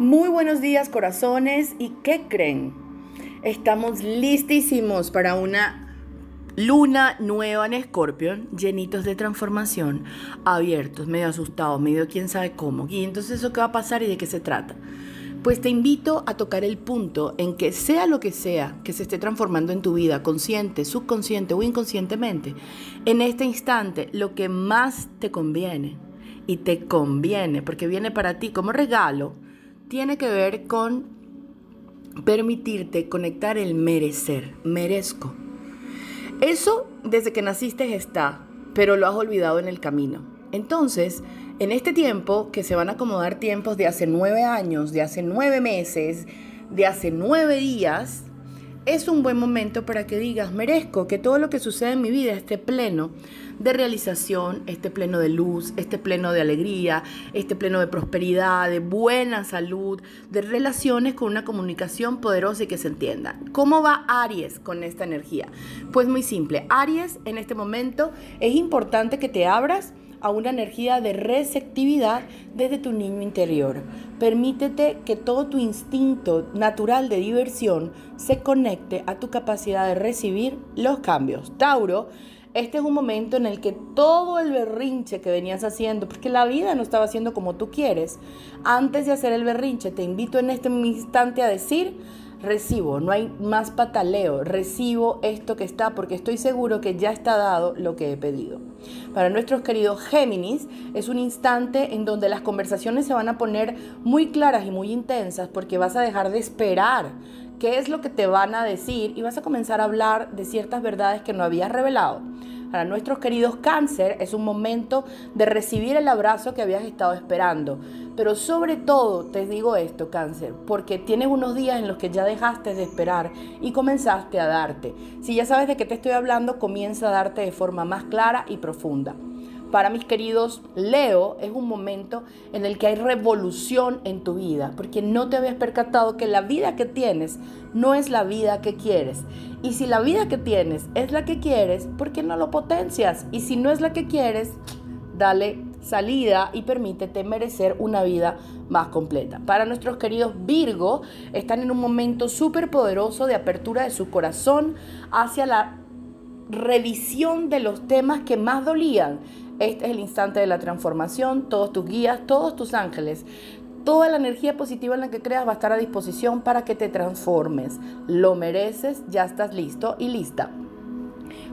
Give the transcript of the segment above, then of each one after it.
Muy buenos días corazones y ¿qué creen? Estamos listísimos para una luna nueva en Escorpión, llenitos de transformación, abiertos, medio asustados, medio quién sabe cómo. Y entonces eso qué va a pasar y de qué se trata. Pues te invito a tocar el punto en que sea lo que sea que se esté transformando en tu vida, consciente, subconsciente o inconscientemente, en este instante lo que más te conviene y te conviene, porque viene para ti como regalo, tiene que ver con permitirte conectar el merecer, merezco. Eso desde que naciste está, pero lo has olvidado en el camino. Entonces, en este tiempo, que se van a acomodar tiempos de hace nueve años, de hace nueve meses, de hace nueve días, es un buen momento para que digas, merezco que todo lo que sucede en mi vida esté pleno de realización, esté pleno de luz, esté pleno de alegría, esté pleno de prosperidad, de buena salud, de relaciones con una comunicación poderosa y que se entienda. ¿Cómo va Aries con esta energía? Pues muy simple, Aries en este momento es importante que te abras a una energía de receptividad desde tu niño interior. Permítete que todo tu instinto natural de diversión se conecte a tu capacidad de recibir los cambios. Tauro, este es un momento en el que todo el berrinche que venías haciendo, porque la vida no estaba haciendo como tú quieres, antes de hacer el berrinche, te invito en este instante a decir, recibo, no hay más pataleo, recibo esto que está porque estoy seguro que ya está dado lo que he pedido. Para nuestros queridos Géminis es un instante en donde las conversaciones se van a poner muy claras y muy intensas porque vas a dejar de esperar qué es lo que te van a decir y vas a comenzar a hablar de ciertas verdades que no habías revelado. Para nuestros queridos cáncer es un momento de recibir el abrazo que habías estado esperando. Pero sobre todo te digo esto, cáncer, porque tienes unos días en los que ya dejaste de esperar y comenzaste a darte. Si ya sabes de qué te estoy hablando, comienza a darte de forma más clara y profunda. Para mis queridos Leo, es un momento en el que hay revolución en tu vida, porque no te habías percatado que la vida que tienes no es la vida que quieres. Y si la vida que tienes es la que quieres, ¿por qué no lo potencias? Y si no es la que quieres, dale salida y permítete merecer una vida más completa. Para nuestros queridos Virgo, están en un momento súper poderoso de apertura de su corazón hacia la revisión de los temas que más dolían este es el instante de la transformación, todos tus guías, todos tus ángeles. Toda la energía positiva en la que creas va a estar a disposición para que te transformes. Lo mereces, ya estás listo y lista.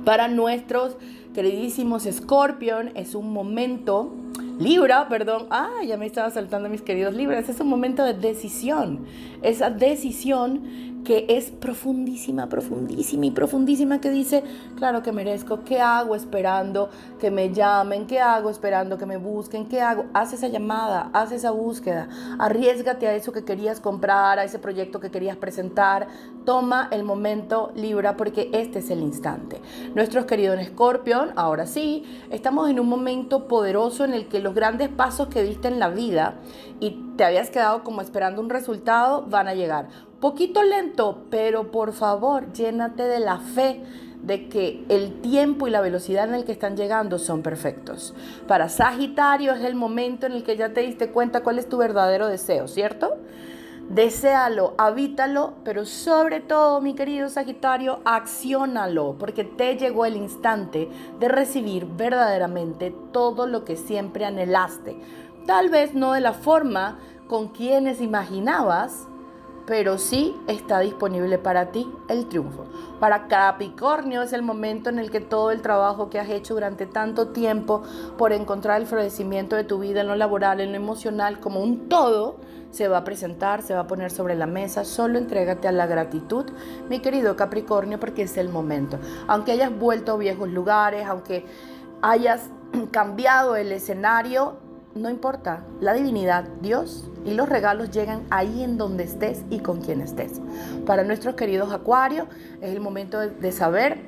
Para nuestros queridísimos Scorpion es un momento Libra, perdón, ah, ya me estaba saltando mis queridos Libras, es un momento de decisión, esa decisión que es profundísima, profundísima y profundísima, que dice, claro que merezco, ¿qué hago esperando que me llamen? ¿Qué hago esperando que me busquen? ¿Qué hago? Haz esa llamada, haz esa búsqueda, arriesgate a eso que querías comprar, a ese proyecto que querías presentar, toma el momento Libra porque este es el instante. Nuestros queridos Scorpion, ahora sí, estamos en un momento poderoso en el que los grandes pasos que diste en la vida y te habías quedado como esperando un resultado van a llegar. Poquito lento, pero por favor, llénate de la fe de que el tiempo y la velocidad en el que están llegando son perfectos. Para Sagitario es el momento en el que ya te diste cuenta cuál es tu verdadero deseo, ¿cierto? Desealo, habítalo, pero sobre todo, mi querido Sagitario, acciónalo, porque te llegó el instante de recibir verdaderamente todo lo que siempre anhelaste. Tal vez no de la forma con quienes imaginabas, pero sí está disponible para ti el triunfo. Para Capricornio es el momento en el que todo el trabajo que has hecho durante tanto tiempo por encontrar el florecimiento de tu vida en lo laboral, en lo emocional, como un todo, se va a presentar, se va a poner sobre la mesa. Solo entrégate a la gratitud, mi querido Capricornio, porque es el momento. Aunque hayas vuelto a viejos lugares, aunque hayas cambiado el escenario, no importa, la divinidad, Dios y los regalos llegan ahí en donde estés y con quien estés. Para nuestros queridos Acuario es el momento de, saber,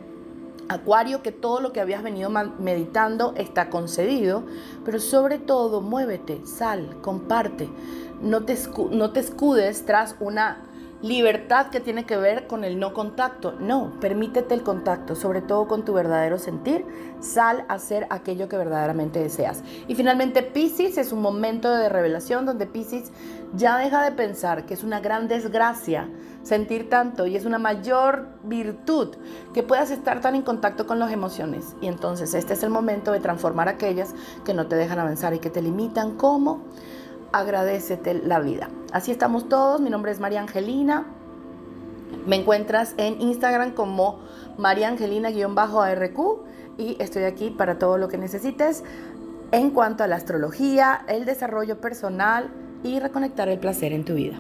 Acuario, que todo lo que habías venido meditando está concedido, pero sobre todo muévete, sal, comparte, no te, no te escudes tras una libertad que tiene que ver con el no contacto. No, permítete el contacto, sobre todo con tu verdadero sentir. Sal a hacer aquello que verdaderamente deseas. Y finalmente, Pisces es un momento de revelación donde Pisces ya deja de pensar que es una gran desgracia sentir tanto y es una mayor virtud que puedas estar tan en contacto con las emociones. Y entonces este es el momento de transformar aquellas que no te dejan avanzar y que te limitan como agradecete la vida. Así estamos todos. Mi nombre es María Angelina. Me encuentras en Instagram como María Angelina-ARQ y estoy aquí para todo lo que necesites en cuanto a la astrología, el desarrollo personal y reconectar el placer en tu vida.